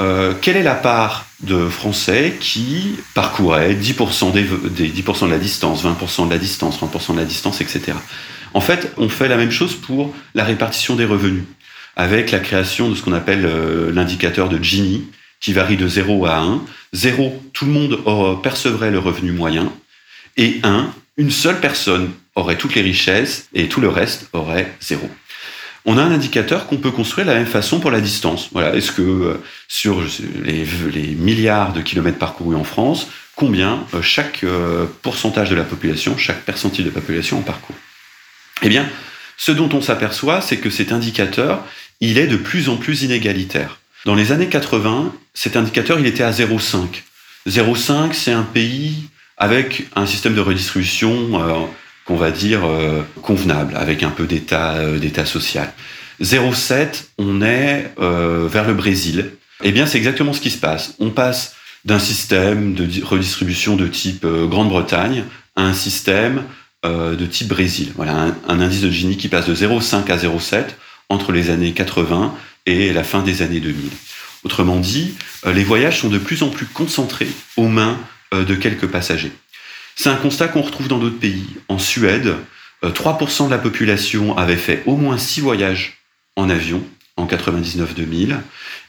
euh, quelle est la part de Français qui parcouraient 10%, des, des 10 de la distance, 20% de la distance, 30% de la distance, etc. En fait, on fait la même chose pour la répartition des revenus, avec la création de ce qu'on appelle euh, l'indicateur de Gini, qui varie de 0 à 1. 0, tout le monde percevrait le revenu moyen, et 1, une seule personne aurait toutes les richesses et tout le reste aurait zéro. On a un indicateur qu'on peut construire de la même façon pour la distance. Voilà, est-ce que euh, sur les, milliards de kilomètres parcourus en France, combien euh, chaque euh, pourcentage de la population, chaque percentile de population en parcourt? Eh bien, ce dont on s'aperçoit, c'est que cet indicateur, il est de plus en plus inégalitaire. Dans les années 80, cet indicateur, il était à 0,5. 0,5, c'est un pays avec un système de redistribution euh, qu'on va dire euh, convenable, avec un peu d'état euh, d'état social. 0,7, on est vers le Brésil. Eh bien, c'est exactement ce qui se passe. On passe d'un système de redistribution de type Grande-Bretagne à un système de type Brésil. Voilà, un, un, indice de Gini qui passe de 0,5 à 0,7 entre les années 80 et la fin des années 2000. Autrement dit, les voyages sont de plus en plus concentrés aux mains euh, de quelques passagers. C'est un constat qu'on retrouve dans d'autres pays. En Suède, 3% euh, de la population avait fait au moins 6 voyages en avion en 99-2000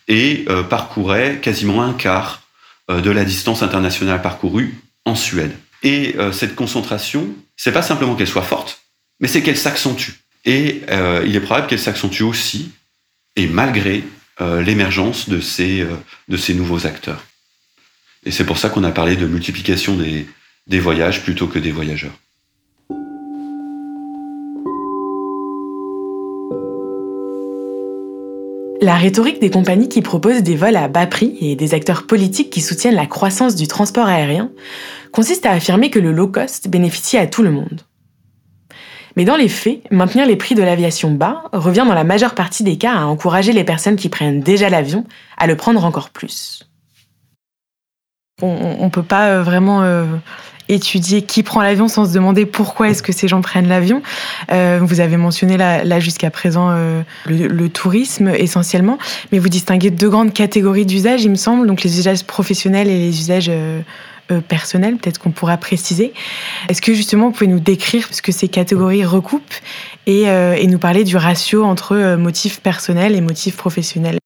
et euh, parcourait quasiment un quart de la distance internationale parcourue en Suède. Et cette concentration, c'est pas simplement qu'elle soit forte, mais c'est qu'elle s'accentue. Et il est probable qu'elle s'accentue aussi, et malgré l'émergence de ces, de ces nouveaux acteurs. Et c'est pour ça qu'on a parlé de multiplication des, des voyages plutôt que des voyageurs. La rhétorique des compagnies qui proposent des vols à bas prix et des acteurs politiques qui soutiennent la croissance du transport aérien consiste à affirmer que le low cost bénéficie à tout le monde. Mais dans les faits, maintenir les prix de l'aviation bas revient dans la majeure partie des cas à encourager les personnes qui prennent déjà l'avion à le prendre encore plus. On ne peut pas euh, vraiment euh, étudier qui prend l'avion sans se demander pourquoi est-ce que ces gens prennent l'avion. Euh, vous avez mentionné là, jusqu'à présent le, tourisme essentiellement, mais vous distinguez deux grandes catégories d'usages, il me semble, donc les usages professionnels et les usages personnels, peut-être qu'on pourra préciser. Est-ce que justement vous pouvez nous décrire ce que ces catégories recoupent et, nous parler du ratio entre motifs personnels et motifs professionnels?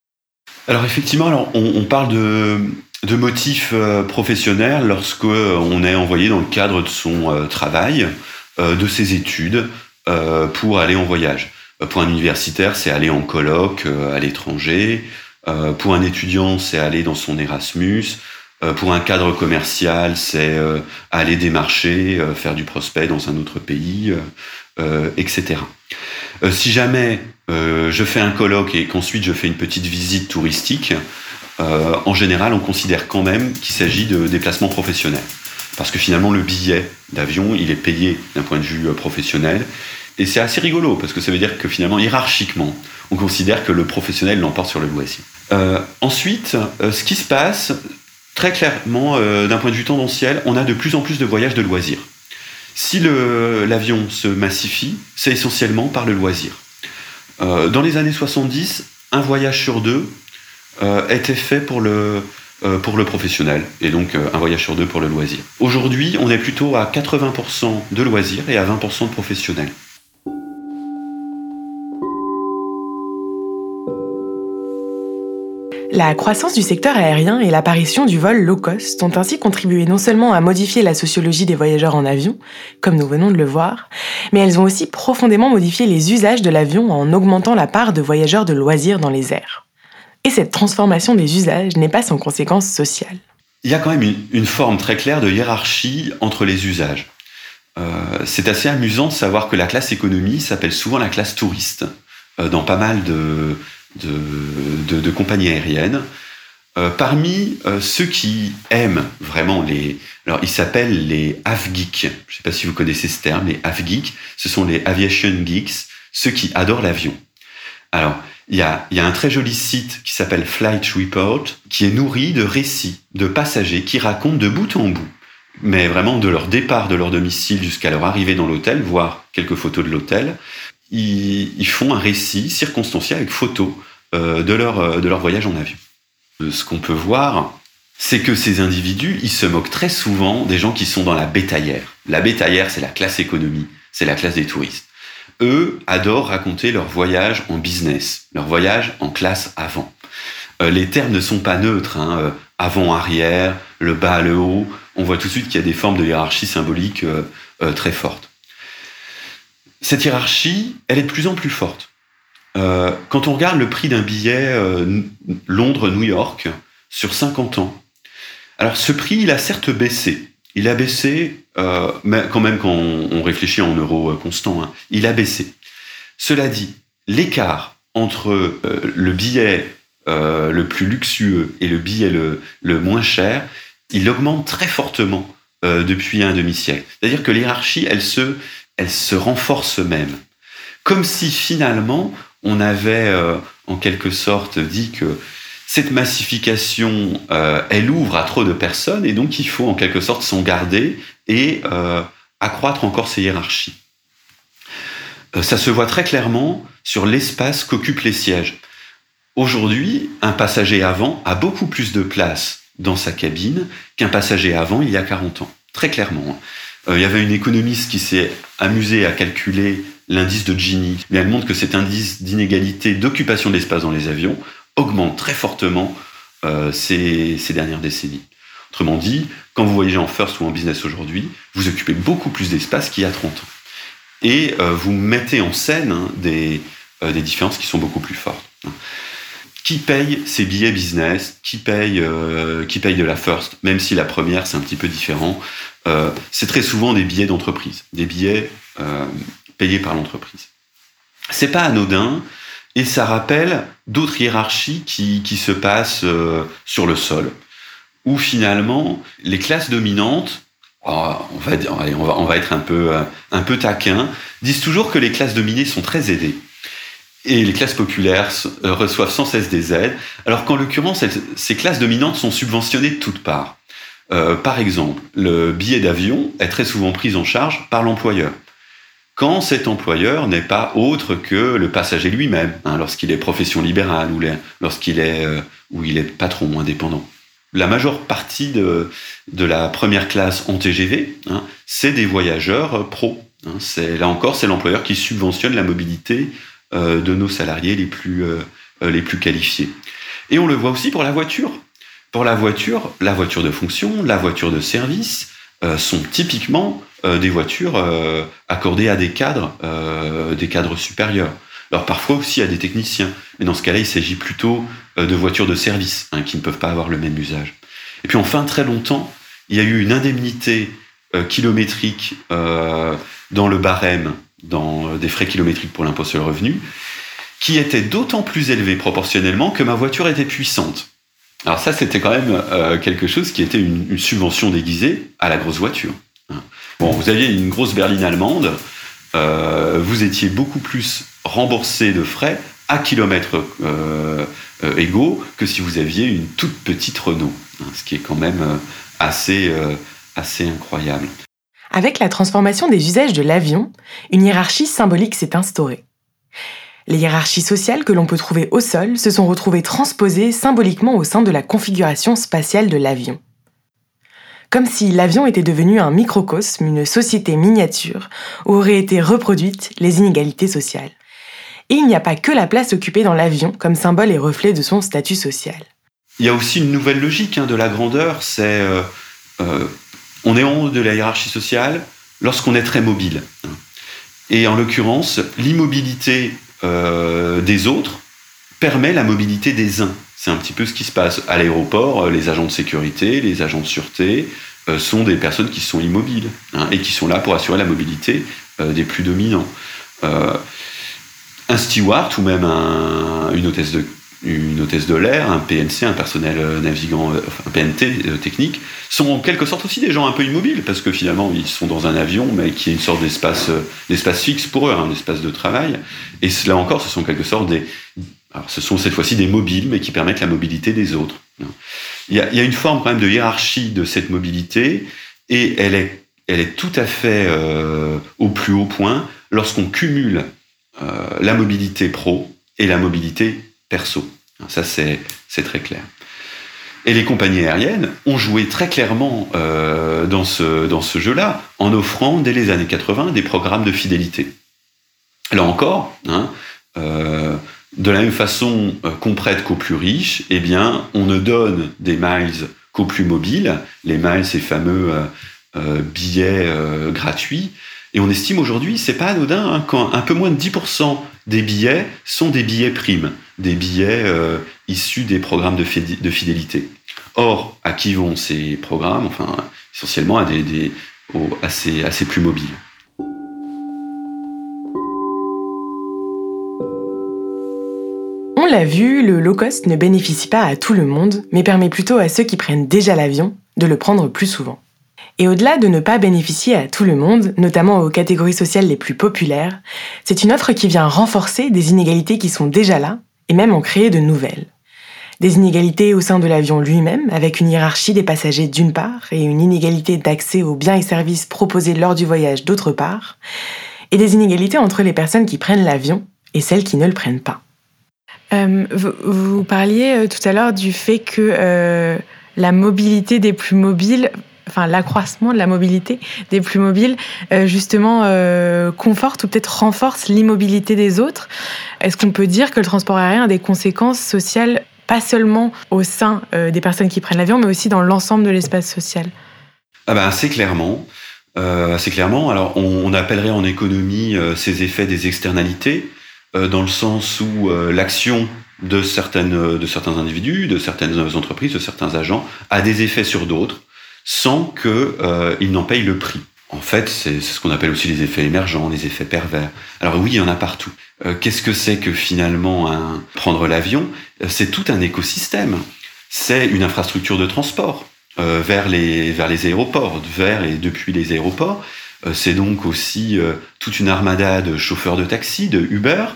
Alors effectivement, alors on parle de de motifs euh, professionnels lorsque euh, est envoyé dans le cadre de son euh, travail, de ses études, pour aller en voyage. Pour un universitaire, c'est aller en colloque à l'étranger. Pour un étudiant, c'est aller dans son Erasmus. Pour un cadre commercial, c'est aller démarcher, faire du prospect dans un autre pays, etc. Si jamais je fais un colloque et qu'ensuite je fais une petite visite touristique, euh, en général, on considère quand même qu'il s'agit de déplacements professionnels. Parce que finalement, le billet d'avion, il est payé d'un point de vue euh, professionnel. Et c'est assez rigolo, parce que ça veut dire que finalement, hiérarchiquement, on considère que le professionnel l'emporte sur le loisir. Euh, ensuite, ce qui se passe, très clairement, d'un point de vue tendanciel, on a de plus en plus de voyages de loisirs. Si l'avion se massifie, c'est essentiellement par le loisir. dans les années 70, un voyage sur deux était fait pour le, euh, pour le professionnel, et donc euh, un voyage sur deux pour le loisir. Aujourd'hui, on est plutôt à 80% de loisirs et à 20% de professionnels. La croissance du secteur aérien et l'apparition du vol low cost ont ainsi contribué non seulement à modifier la sociologie des voyageurs en avion, comme nous venons de le voir, mais elles ont aussi profondément modifié les usages de l'avion en augmentant la part de voyageurs de loisirs dans les airs. Et cette transformation des usages n'est pas sans conséquences sociales. Il y a quand même une, forme très claire de hiérarchie entre les usages. Euh, c'est assez amusant de savoir que la classe économie s'appelle souvent la classe touriste euh, dans pas mal de, compagnies aériennes. Euh, parmi ceux qui aiment vraiment les... Alors, ils s'appellent les AvGeeks. Je ne sais pas si vous connaissez ce terme, les AvGeeks. Ce sont les Aviation Geeks, ceux qui adorent l'avion. Alors, il y a, un très joli site qui s'appelle Flight Report, qui est nourri de récits de passagers qui racontent de bout en bout, mais vraiment de leur départ de leur domicile jusqu'à leur arrivée dans l'hôtel, voire quelques photos de l'hôtel, ils, font un récit circonstancié avec photos euh, de, leur, euh, de leur voyage en avion. Euh, ce qu'on peut voir, c'est que ces individus, ils se moquent très souvent des gens qui sont dans la bétaillère. La bétaillère, c'est la classe économie, c'est la classe des touristes. Eux adorent raconter leur voyage en business, leur voyage en classe avant. les termes ne sont pas neutres, hein, avant-arrière, le bas, le haut. On voit tout de suite qu'il y a des formes de hiérarchie symbolique très fortes. Cette hiérarchie, elle est de plus en plus forte. Euh, quand on regarde le prix d'un billet euh, Londres-New York sur 50 ans, alors ce prix, il a certes baissé. Il a baissé, euh, mais quand même quand on, réfléchit en euros constants, hein, il a baissé. Cela dit, l'écart entre le billet le plus luxueux et le billet le, le moins cher, il augmente très fortement depuis un demi-siècle. C'est-à-dire que l'hierarchie, elle se elle se renforce même. Comme si finalement on avait euh, en quelque sorte dit que cette massification, euh, elle ouvre à trop de personnes et donc il faut en quelque sorte s'en garder et euh, accroître encore ces hiérarchies. ça se voit très clairement sur l'espace qu'occupent les sièges. Aujourd'hui, un passager avant a beaucoup plus de place dans sa cabine qu'un passager avant il y a 40 ans. Très clairement. Euh, il y avait une économiste qui s'est amusée à calculer l'indice de Gini, mais elle montre que cet indice d'inégalité d'occupation de l'espace dans les avions augmente très fortement euh, ces, ces, dernières décennies. Autrement dit, quand vous voyagez en first ou en business aujourd'hui, vous occupez beaucoup plus d'espace qu'il y a 30 ans. Et euh, vous mettez en scène hein, des, euh, des différences qui sont beaucoup plus fortes. Qui paye ces billets business? Qui paye, qui paye de la first? Même si la première, c'est un petit peu différent. C'est très souvent des billets d'entreprise, des billets payés par l'entreprise. C'est pas anodin et ça rappelle d'autres hiérarchies qui, qui se passent euh, sur le sol, où finalement les classes dominantes, oh, on, va, on, va, on va être un peu, euh, un peu taquin, disent toujours que les classes dominées sont très aidées. Et les classes populaires euh, reçoivent sans cesse des aides, alors qu'en l'occurrence, ces classes dominantes sont subventionnées de toutes parts. Euh, par exemple, le billet d'avion est très souvent pris en charge par l'employeur. Quand cet employeur n'est pas autre que le passager lui-même, hein, lorsqu'il est profession libérale ou lorsqu'il est, euh, ou est patron indépendant. La majeure partie de, de la première classe en TGV, hein, c'est des voyageurs pro. Hein, là encore, c'est l'employeur qui subventionne la mobilité euh, de nos salariés les plus, les plus qualifiés. Et on le voit aussi pour la voiture. Pour la voiture, la voiture de fonction, la voiture de service euh, sont typiquement euh, des voitures euh, accordées à des cadres, des cadres supérieurs. Alors parfois aussi à des techniciens, mais dans ce cas-là, il s'agit plutôt de voitures de service hein, qui ne peuvent pas avoir le même usage. Et puis enfin, très longtemps, il y a eu une indemnité kilométrique dans le barème, dans des frais kilométriques pour l'impôt sur le revenu, qui était d'autant plus élevée proportionnellement que ma voiture était puissante. Alors ça, c'était quand même euh, quelque chose qui était une, subvention déguisée à la grosse voiture. Hein. Bon, vous aviez une grosse berline allemande, euh, vous étiez beaucoup plus remboursé de frais à kilomètres euh, égaux que si vous aviez une toute petite Renault, hein, ce qui est quand même assez, assez incroyable. Avec la transformation des usages de l'avion, une hiérarchie symbolique s'est instaurée. Les hiérarchies sociales que l'on peut trouver au sol se sont retrouvées transposées symboliquement au sein de la configuration spatiale de l'avion. Comme si l'avion était devenu un microcosme, une société miniature, où auraient été reproduites les inégalités sociales. Et il n'y a pas que la place occupée dans l'avion comme symbole et reflet de son statut social. Il y a aussi une nouvelle logique hein, de la grandeur, c'est euh, euh, on est en haut de la hiérarchie sociale lorsqu'on est très mobile. Et en l'occurrence, l'immobilité euh, des autres permet la mobilité des uns. C'est un petit peu ce qui se passe à l'aéroport. Les agents de sécurité, les agents de sûreté sont des personnes qui sont immobiles hein, et qui sont là pour assurer la mobilité des plus dominants. un steward ou même une hôtesse de l'air, un PNC, un personnel euh, navigant, euh, un PNT euh, technique, sont en quelque sorte aussi des gens un peu immobiles, parce que finalement, ils sont dans un avion, mais qui est une sorte d'espace, d'espace fixe pour eux, un espace de travail. Et là encore, ce sont quelque sorte des, ce sont cette fois-ci des mobiles, mais qui permettent la mobilité des autres. Il y a, une forme quand même de hiérarchie de cette mobilité, et elle est, tout à fait euh, au plus haut point lorsqu'on cumule euh, la mobilité pro et la mobilité perso. Ça, c'est très clair. Et les compagnies aériennes ont joué très clairement euh, dans ce, jeu-là en offrant dès les années 80 des programmes de fidélité. Là encore, hein, de la même façon euh, qu'on prête qu'aux plus riches, eh bien, on ne donne des miles qu'aux plus mobiles, les miles, ces fameux billets gratuits. Et on estime aujourd'hui, c'est pas anodin, hein, un peu moins de 10% des billets sont des billets primes, des billets euh, issus des programmes de, fidélité. Or, à qui vont ces programmes? Enfin, essentiellement à des, assez, assez plus mobiles. L'a vu, le low cost ne bénéficie pas à tout le monde, mais permet plutôt à ceux qui prennent déjà l'avion de le prendre plus souvent. Et au-delà de ne pas bénéficier à tout le monde, notamment aux catégories sociales les plus populaires, c'est une offre qui vient renforcer des inégalités qui sont déjà là, et même en créer de nouvelles. Des inégalités au sein de l'avion lui-même, avec une hiérarchie des passagers d'une part, et une inégalité d'accès aux biens et services proposés lors du voyage d'autre part, et des inégalités entre les personnes qui prennent l'avion et celles qui ne le prennent pas. Euh, vous, parliez euh, tout à l'heure du fait que euh, la mobilité des plus mobiles enfin l'accroissement de la mobilité des plus mobiles, justement conforte ou peut-être renforce l'immobilité des autres. Est-ce qu'on peut dire que le transport aérien a des conséquences sociales pas seulement au sein des personnes qui prennent l'avion, mais aussi dans l'ensemble de l'espace social? Ah ben, assez clairement. assez clairement. Alors, on, appellerait en économie ces effets des externalités, dans le sens où l'action de, certaines, de certains individus, de certaines entreprises, de certains agents, a des effets sur d'autres sans qu'ils euh, n'en payent le prix. En fait, c'est ce qu'on appelle aussi les effets émergents, les effets pervers. Alors oui, il y en a partout. Euh, qu'est-ce que c'est que finalement un, prendre l'avion? C'est tout un écosystème. C'est une infrastructure de transport euh, vers, les, vers les aéroports, vers et depuis les aéroports. Euh, c'est donc aussi euh, toute une armada de chauffeurs de taxi, de Uber,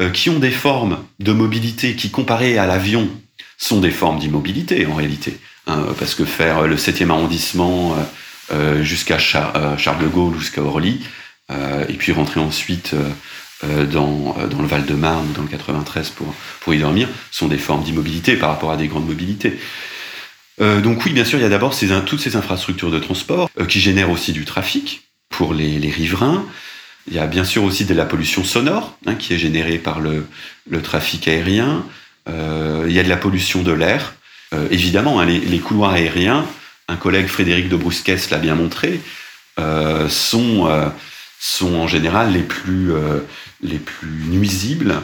euh, qui ont des formes de mobilité qui, comparées à l'avion, sont des formes d'immobilité en réalité. Hein, parce que faire le 7e arrondissement jusqu'à Charles de Gaulle, jusqu'à Orly, et puis rentrer ensuite dans, le Val-de-Marne ou dans le 93 pour, y dormir, sont des formes d'immobilité par rapport à des grandes mobilités. donc oui, bien sûr, il y a d'abord toutes ces infrastructures de transport qui génèrent aussi du trafic pour les, les, riverains. Il y a bien sûr aussi de la pollution sonore hein, qui est générée par le, le trafic aérien. il y a de la pollution de l'air euh, évidemment, hein, les, couloirs aériens, un collègue Frédéric de Brusquès l'a bien montré, euh, sont, euh, sont en général les plus, les plus nuisibles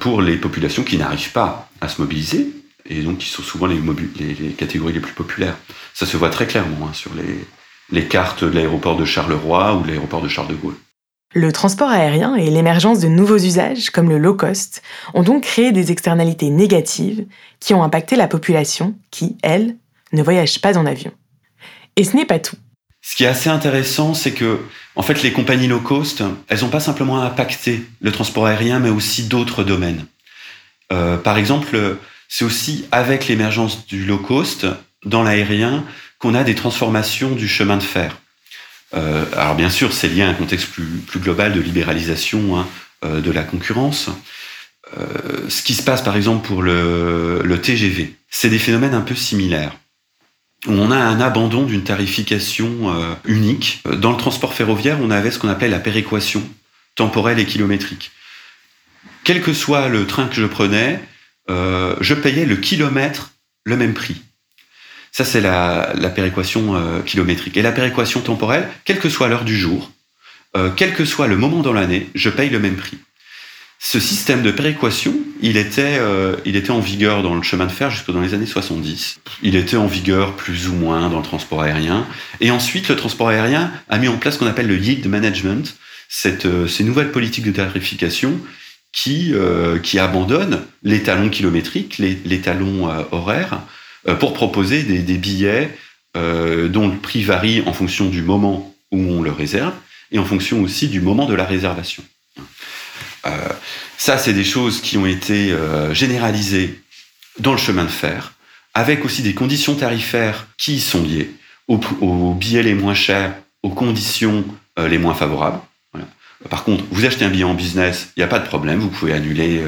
pour les populations qui n'arrivent pas à se mobiliser et donc qui sont souvent les, les, catégories les plus populaires. Ça se voit très clairement hein, sur les, les cartes de l'aéroport de Charleroi ou de l'aéroport de Charles de Gaulle. Le transport aérien et l'émergence de nouveaux usages, comme le low cost, ont donc créé des externalités négatives qui ont impacté la population qui, elle, ne voyage pas en avion. Et ce n'est pas tout. Ce qui est assez intéressant, c'est que, en fait, les compagnies low cost, elles n'ont pas simplement impacté le transport aérien, mais aussi d'autres domaines. Euh, par exemple, c'est aussi avec l'émergence du low cost dans l'aérien qu'on a des transformations du chemin de fer. Euh, alors bien sûr, c'est lié à un contexte plus, global de libéralisation hein, euh, de la concurrence. Euh, ce qui se passe par exemple pour le, le TGV, c'est des phénomènes un peu similaires. On a un abandon d'une tarification unique. Dans le transport ferroviaire, on avait ce qu'on appelait la péréquation temporelle et kilométrique. Quel que soit le train que je prenais, je payais le kilomètre le même prix. Ça, c'est la, péréquation euh, kilométrique. Et la péréquation temporelle, quelle que soit l'heure du jour, euh, quel que soit le moment dans l'année, je paye le même prix. Ce système de péréquation, il était, euh, il était en vigueur dans le chemin de fer jusque dans les années 70. Il était en vigueur plus ou moins dans le transport aérien. Et ensuite, le transport aérien a mis en place ce qu'on appelle le yield management, ces nouvelles politiques de tarification qui, abandonnent les talons kilométriques, les, talons horaires, pour proposer des, billets euh, dont le prix varie en fonction du moment où on le réserve et en fonction aussi du moment de la réservation. Euh, ça, c'est des choses qui ont été généralisées dans le chemin de fer, avec aussi des conditions tarifaires qui y sont liées aux, billets les moins chers, aux conditions les moins favorables. Par contre, vous achetez un billet en business, il n'y a pas de problème, vous pouvez annuler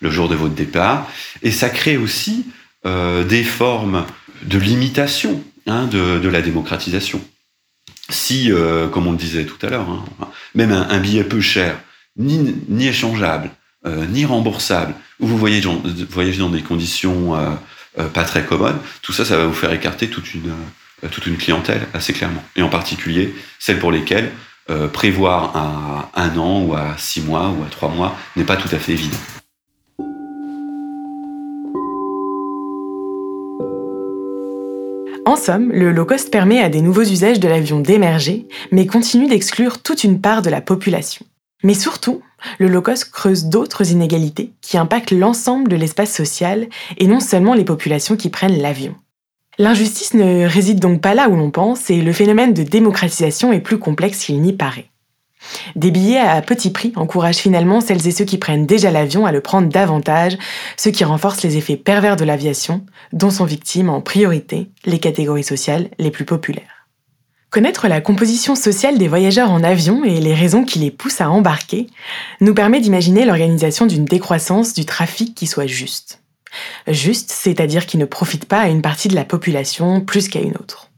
le jour de votre départ. Et ça crée aussi euh, des formes de limitation hein, de, la démocratisation. Si, euh, comme on le disait tout à l'heure, hein, même un, billet peu cher, ni, ni échangeable, euh, ni remboursable, ou vous dans, voyagez dans des conditions pas très commodes, tout ça, ça va vous faire écarter toute une, toute une clientèle assez clairement. Et en particulier celles pour lesquelles prévoir à un an ou à six mois ou à trois mois n'est pas tout à fait évident. En somme, le low cost permet à des nouveaux usages de l'avion d'émerger, mais continue d'exclure toute une part de la population. Mais surtout, le low cost creuse d'autres inégalités qui impactent l'ensemble de l'espace social et non seulement les populations qui prennent l'avion. L'injustice ne réside donc pas là où l'on pense et le phénomène de démocratisation est plus complexe qu'il n'y paraît. Des billets à petit prix encouragent finalement celles et ceux qui prennent déjà l'avion à le prendre davantage, ce qui renforce les effets pervers de l'aviation, dont sont victimes en priorité les catégories sociales les plus populaires. Connaître la composition sociale des voyageurs en avion et les raisons qui les poussent à embarquer nous permet d'imaginer l'organisation d'une décroissance du trafic qui soit juste. Juste, c'est-à-dire qui ne profite pas à une partie de la population plus qu'à une autre.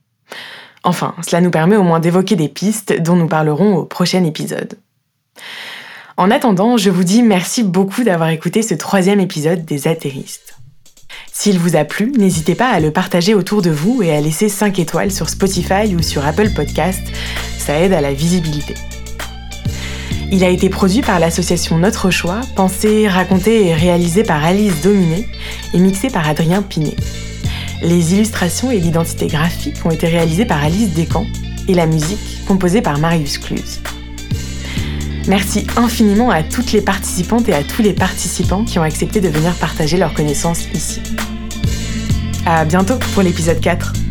Enfin, cela nous permet au moins d'évoquer des pistes dont nous parlerons au prochain épisode. En attendant, je vous dis merci beaucoup d'avoir écouté ce troisième épisode des Atterristes. S'il vous a plu, n'hésitez pas à le partager autour de vous et à laisser 5 étoiles sur Spotify ou sur Apple Podcast, ça aide à la visibilité. Il a été produit par l'association Notre Choix, pensé, raconté et réalisé par Alice Dominé et mixé par Adrien Pinet. Les illustrations et l'identité graphique ont été réalisées par Alice Descamps et la musique composée par Marius Cluse. Merci infiniment à toutes les participantes et à tous les participants qui ont accepté de venir partager leurs connaissances ici. À bientôt pour l'épisode 4.